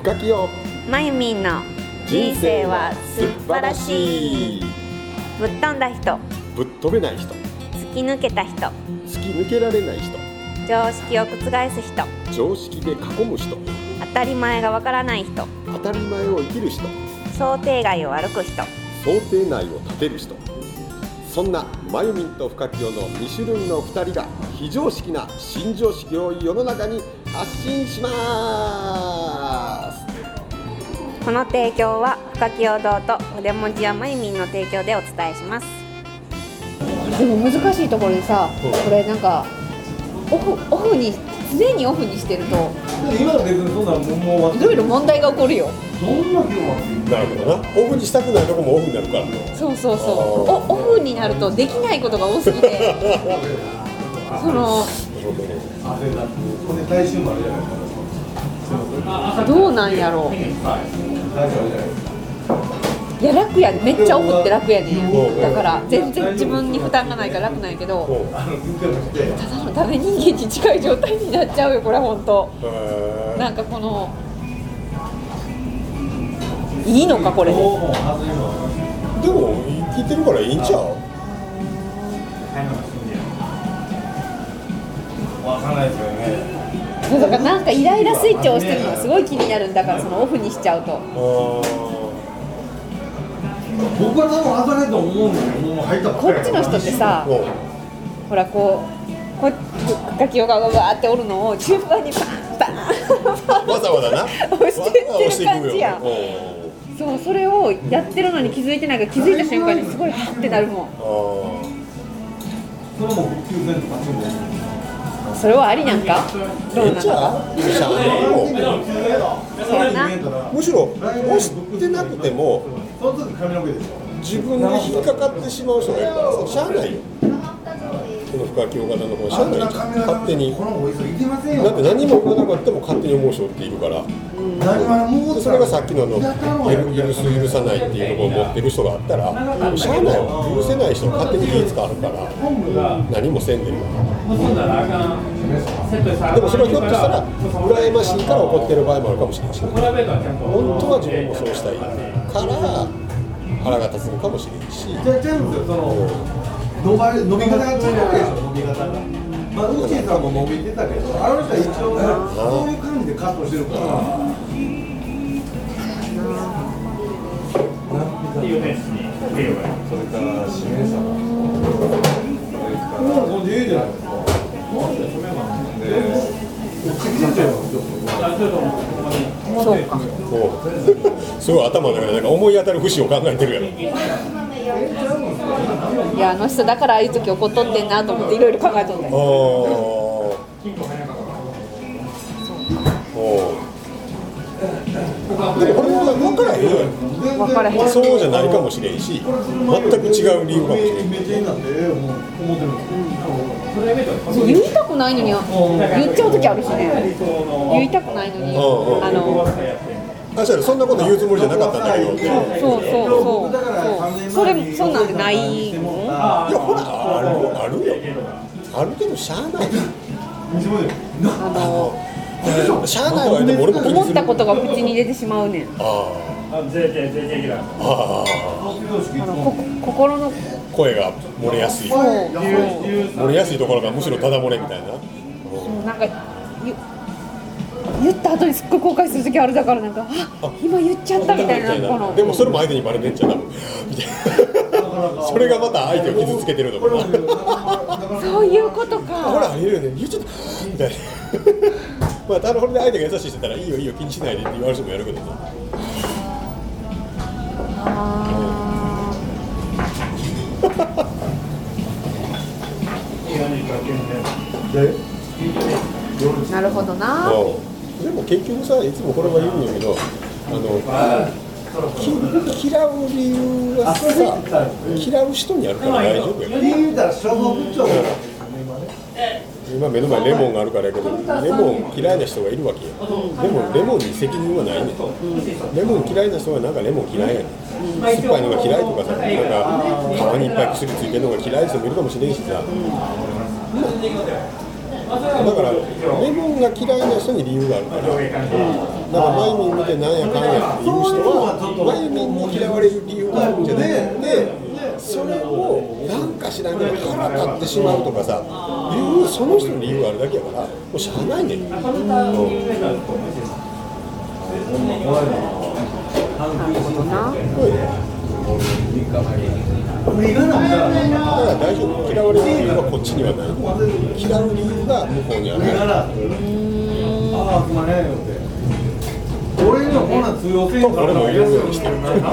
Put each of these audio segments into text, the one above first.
深きよまゆみんの人生は素晴らしい。ぶっ飛んだ人。ぶっ飛べない人。突き抜けた人。突き抜けられない人。常識を覆す人。常識で囲む人。当たり前がわからない人。当たり前を生きる人。想定外を歩く人。想定内を立てる人。そんなまゆみんと深清の2種類の2人が非常識な新常識を世の中に発信しますこの提供は深き堂と筆文字やまゆみんの提供でお伝えします。でも難しいところでさ、う。んこれなんかオフオフに常にオフにしてると今の別にそんなもんもうい。ろいろ問題が起こるよ。どんななるほどな。オフにしたくないとこもオフになるから。そうそうそう。おオフになるとできないことが多すぎて。その汗だ。くこれ大衆もあるじゃないですかどうなんやろう。いや楽やで。めっちゃオフって楽やねだから全然自分に負担がないから楽なんやけど。ただのダメ人間に近い状態になっちゃうよこれ本当。なんかこのいいのかこれ。ででも生きてるからいいんちゃう？わかんないですよねだからなんかイライラスイッチを押してるのがすごい気になるんだからそのオフにしちゃうと。あ僕は多分外れると思うんだけどもう入ったこっちの人ってさほらこうこうガキオがわーっておるのを順番にパンパン。わざわざな。押してってる感じやわざわざ押していくよそうそれをやってるのに気づいてないから気づいた瞬間にすごいハッてなるもん。それも復旧せんとかそれはありなんか？どうなのむしろ押してなくてもその時髪の毛でしょ自分で引っかかってしまう人がいるからさしゃあないよこの深清型の方しゃあない勝手に。だって何も言わなかったも勝手に思う人っているから。それがさっきのあの許許す許さないっていうところを持ってる人があったらしゃあないわ。許せない人は勝手に気使うから。何もせんでも。でもそれはひょっとしたら羨ましいから怒ってる場合もあるかもしれないし。ね本当は自分もそうしたいから腹が立つのかもしれんしじゃあちゃうん。ですよその伸ば伸び方が違うわけでしょ。伸び方が。まあウッチーさんも伸びてたけどあの人は一応そういう感じでカットしてるから。それから指名者ももう自由じゃないですか。そうかもう。すごい頭の中でなんか思い当たる節を考えてるやろいやあの人だからああいう時怒っとってんなと思っていろいろ考えとんだあよあでもこれは分からへんよ。分からへんそうじゃないかもしれんし全く違う理由かもしれんそう言いたくないのに言っちゃう時あるしね。言いたくないのにあのあそうやそんなこと言うつもりじゃなかったんだけど。いやそうそうそう。そう。それそんなんでないのほらあるあるよ。あるけどしゃあない。あのしゃあないわよでも俺も思ったことが口に出てしまうねん。あああああのこ心の。声が漏れやすい。漏れやすいところがむしろただ漏れみたいな。そうなんか言言った後にすっごい後悔する時あるだからなんかあ今言っちゃったみたいなこの。でもそれも相手にバレてんじゃん多分。みたいなそれがまた相手を傷つけてるのかなそういうことほからありえるよね。言っちゃった。みたいな。まあただこれで相手が優しい人だったらいいよいいよ気にしないでって言われる人もやる けどねあでーなるほどな。う。んでも結局さいつもこれは言うんやけどあのき嫌う理由はさ嫌う人にあるから大丈夫や。今目の前にレモンがあるからやけどレモン嫌いな人がいるわけよ。でもレモンに責任はないねん。レモン嫌いな人はなんかレモン嫌いやねん。酸っぱいのが嫌いとかさなんか皮にいっぱい薬ついてるのが嫌いな人もいるかもしれんしさだからレモンが嫌いな人に理由があるからなんかマイミン見てなんやかんやっていう人はマイミンに嫌われる理由があるんじゃなくてそれをなんか知らんけど腹立ってしまうとかさいうその人の理由があるだけやから。もうしゃあない。ねんなるほどな無理がなんだから大丈夫嫌われる理由はこっちにはない嫌う理由が向こうにある無理がなああすまねえよって俺にはこんな通用せんから俺も言うようにしてる時々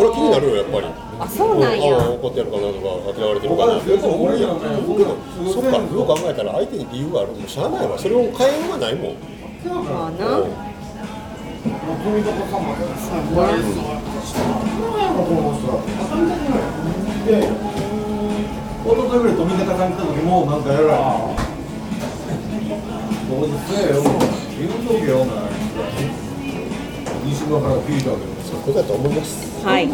俺気になるよやっぱりあそうなんやあ怒ってやるかなとか嫌われてるかなってやっぱ思うやんけどそっかよく考えたら相手に理由があるもうしゃあないわそれを変えようがないもんまあな。おとといぐらい富永さん。来た時もなんかやらないどうせよ言うとけよお前西側から聞いたけどそこだと思いますはい。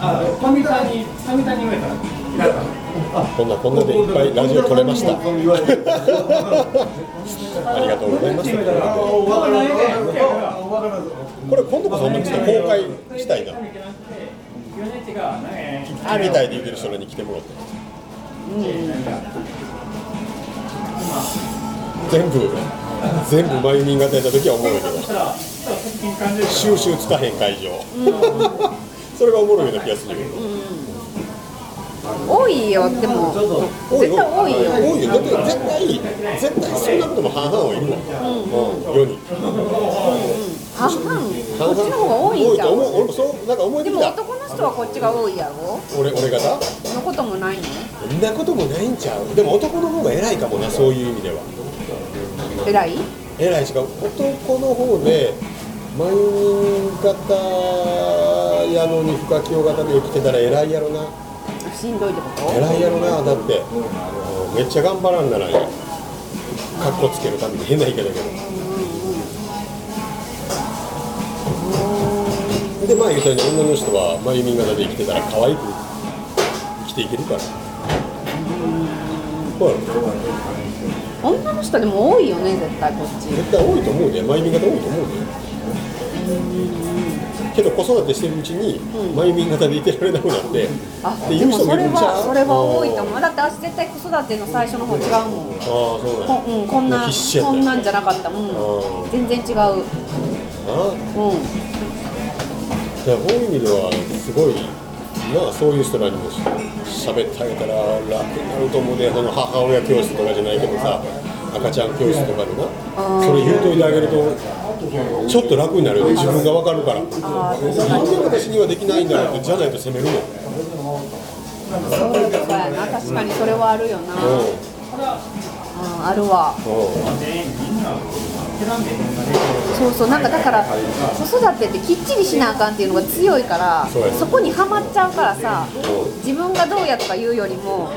あ、富田に、富田に言われた。こんなこんなでいっぱいラジオ撮れました。ありがとうございます。あ分からん分からんこれ今度こそちょっと公開したいな。聞きたいで言ってる人らに来てもらって。全部全部マユミン型やった時はおもろいけど。収集つかへん会場。それがおもろいような気がするよ多いよでも。絶対多いよ。多いよ。だって絶対絶対そんなことも半々はいるわ、うん。世に半々こっちの方が多いんじゃん多と思う。俺もそうなんか思いでも男の人はこっちが多いやろ？俺俺方そんなこともないの？そんなこともないんちゃう？でも男の方が偉いかもなそういう意味では。偉い？偉いしかも男の方でマユミン型やのに深清型で生きてたら偉いやろな。しんどいってこと？偉いやろなだって。うんめっちゃ頑張らんならかっこつけるために変な言い方だけどでまあ言ったように女の人はマユミン型で生きてたら可愛く生きていけるから。ほら女の人でも多いよね絶対こっち。絶対多いと思うでマユミン型多いと思うで。けど子育てしてるうちにマユミン型でいてられなくなって。あっていう人でもそれもいるんちゃう？はそれは多いと思う。だって私絶対子育ての最初の方違うもん。ああそうなんこ,、うん、こんなこんなんじゃなかった。もん。あ全然違う。あうんだからそういう意味ではすごいな。あそういう人らにもし喋ってあげたら楽になると思うでその母親教室とかじゃないけどさ赤ちゃん教室とかでなそれ言うといてあげるとちょっと楽になるよね。自分が分かるから。なんで私にはできないんだろうってじゃないと責めるもん。そうそうやな確かにそれはあるよな、うん、うあるわ。んうんそうそうなんかだから子育てってきっちりしなあかんっていうのが強いからそこにはまっちゃうからさ自分がどうやとか言うよりも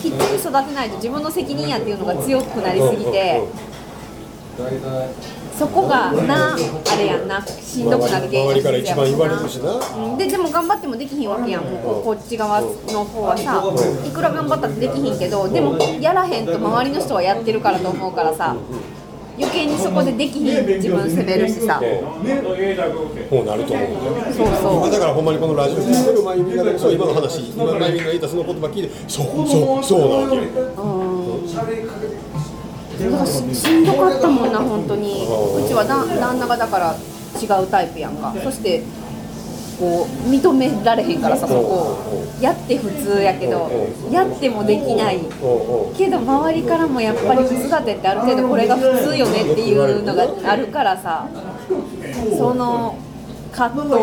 きっちり育てないと自分の責任やっていうのが強くなりすぎてそこがなあれやんなしんどくなる原因ででも頑張ってもできひんわけやんもうここっち側の方はさいくら頑張ったってできひんけどでもやらへんと周りの人はやってるからと思うからさ余計にそこでできひん自分責めるしさ。こうなると思うそう。そうだからほんまにこのラジオ聞いてるまゆみがそう今の話今まゆみが言ったその言葉聞いてそうそうそうなわけ。よだからししんどかったもんな本当に。うちはだ旦那がだから違うタイプやんか。そしてこう認められへんからさそこやって普通やけどやってもできない。けど周りからもやっぱり子育てってある程度これが普通よねっていうのがあるからさその葛藤、ああ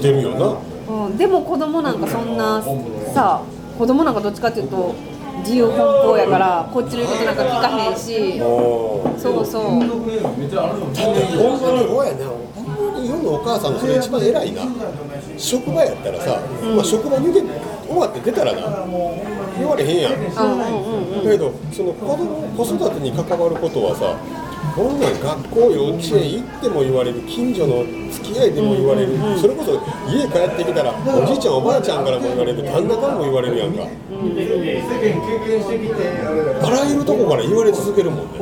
出るよな。うん、でも子供なんかそんなさ子供なんかどっちかっていうと自由奔放やからこっちの言うことなんか聞かへんし。そうそう。ほんのお母さんのそれ一番偉いな。職場やったらさ、まあ、職場抜け終わって出たらな言われへんやん。うんうんうん。だけどその子供子育てに関わることはさこんなん学校幼稚園行っても言われる近所の付き合いでも言われる、それこそ家帰ってきたらおじいちゃんおばあちゃんからも言われる旦那からも言われるやんか。世間経験してきてあらゆるとこから言われ続けるもんね。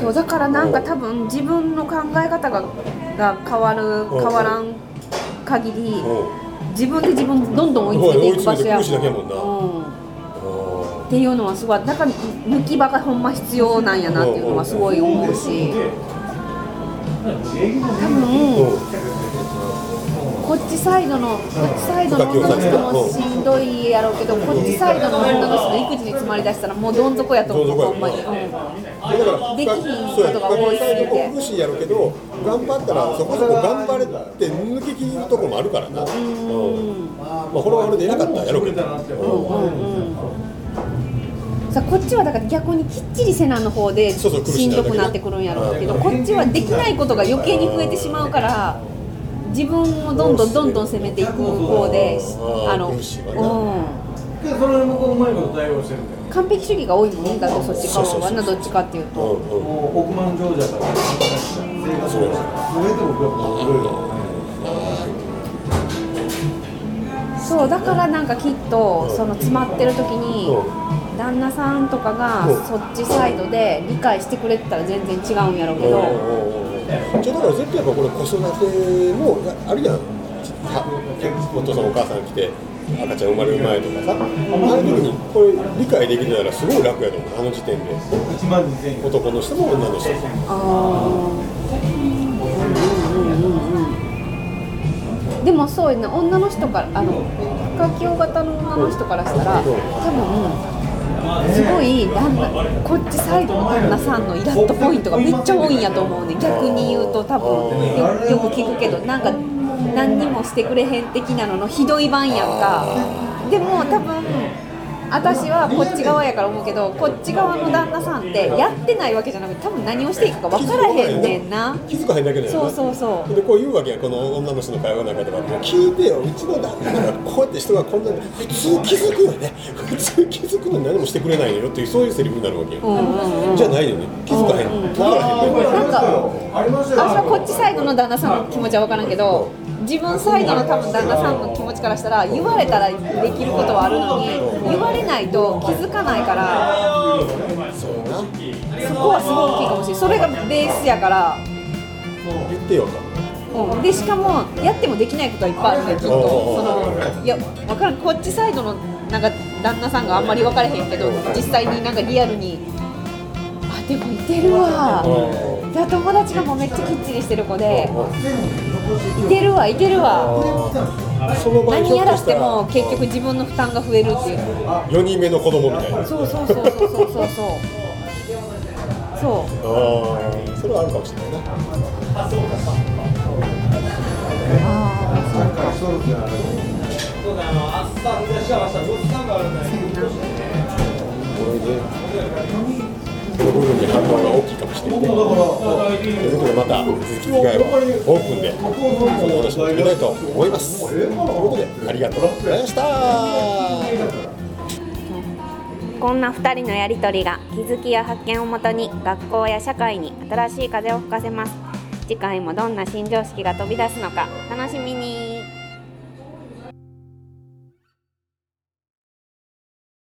そうだからなんか多分自分の考え方がが変わる変わらん限りう。自分で自分どんどん追いつけていく場所やもんなう。んんっていうのはすごいだから抜き場がほんま必要な。んやなっていうのはすごい思うし多分こっちサイドのこっちサイドの女の人もしんどいやろうけどこっちサイドの女の人の育児に詰まりだしたらもうどん底やと思うほんまに、うん。だからできひんことが多いすぎて苦しいやろうけど頑張ったらそこそこ頑張れって抜けきるとこもあるからな、うん。まあこれは俺でいなかったらやろうけど、さこっちはだから逆にきっちりせなの方でししんどくなってくるんやろうけどこっちはできないことが余計に増えてしまうから自分をどんどんどんどん攻めていく方であの、うけどそれ向こううまいこと対応してるんだよん、完璧主義が多いもんねだとそっち側はなどっちかっていうと。うんうん。もう億万長者から生活を全てを僕はそうだからなんかきっとその詰まってる時に旦那さんとかがうんそっちサイドで理解してくれてたら全然違うんやろうけどじゃあだから絶対やっぱこれ子育てもやあるやん。はお父さんお母さん来て赤ちゃん生まれる前とかさああいう時にこれ理解できてたらすごい楽やと思う。あの時点で。1万2000円男の人も女の人もあーでもそういうね女の人からあの深京型の女の人からしたら多分すごい旦那こっちサイドの旦那さんのイラッとポイントがめっちゃ多いんやと思うね逆に言うと多分。よく聞くけどなんか何にもしてくれへん的なののひどい番やんか。でも多分私はこっち側やから思うけどこっち側の旦那さんってやってないわけじゃなくて多分何をしていいか分からへんねんな。気づかへんだけだよそうそうそう。でこう言うわけやこの女の人の会話の中ではも。う聞いてようちの旦那がこうやって人がこんなに普通気づくよね。普通気づくのに何もしてくれないのよっていうそういうセリフになるわけよ、うんうんうん。じゃないよね。気づかへん、分からへん。ねなんかありましたよ。私はこっちサイドの旦那さんの気持ちは分からんけど自分サイドの多分旦那さんの気持ちからしたら言われたらできることはあるのに言われないと気づかないからそうなそこはすごい大きいかもしれない。それがベースやから、言ってよ。とうん、でしかもやってもできないことはいっぱいあるねきっと。そのいや分からん。こっちサイドのなんか旦那さんがあんまり分からへんけど実際になんかリアルにあでもいてるわ。で友達がもうめっちゃきっちりしてる子でいてるわいてるわ。何やらしても結局自分の負担が増えるっていう。4人目の子供みたいなそう。そう。そう。そう。そう。そう。そう。ああそれはあるかもしれないねあそう。か大きいかもしれないということでまた続き機会はオープンでその話を聞きたいと思います。ということでありがとうございました。こんな2人のやりとりが気づきや発見をもとに学校や社会に新しい風を吹かせます。次回もどんな新常識が飛び出すのか楽しみに。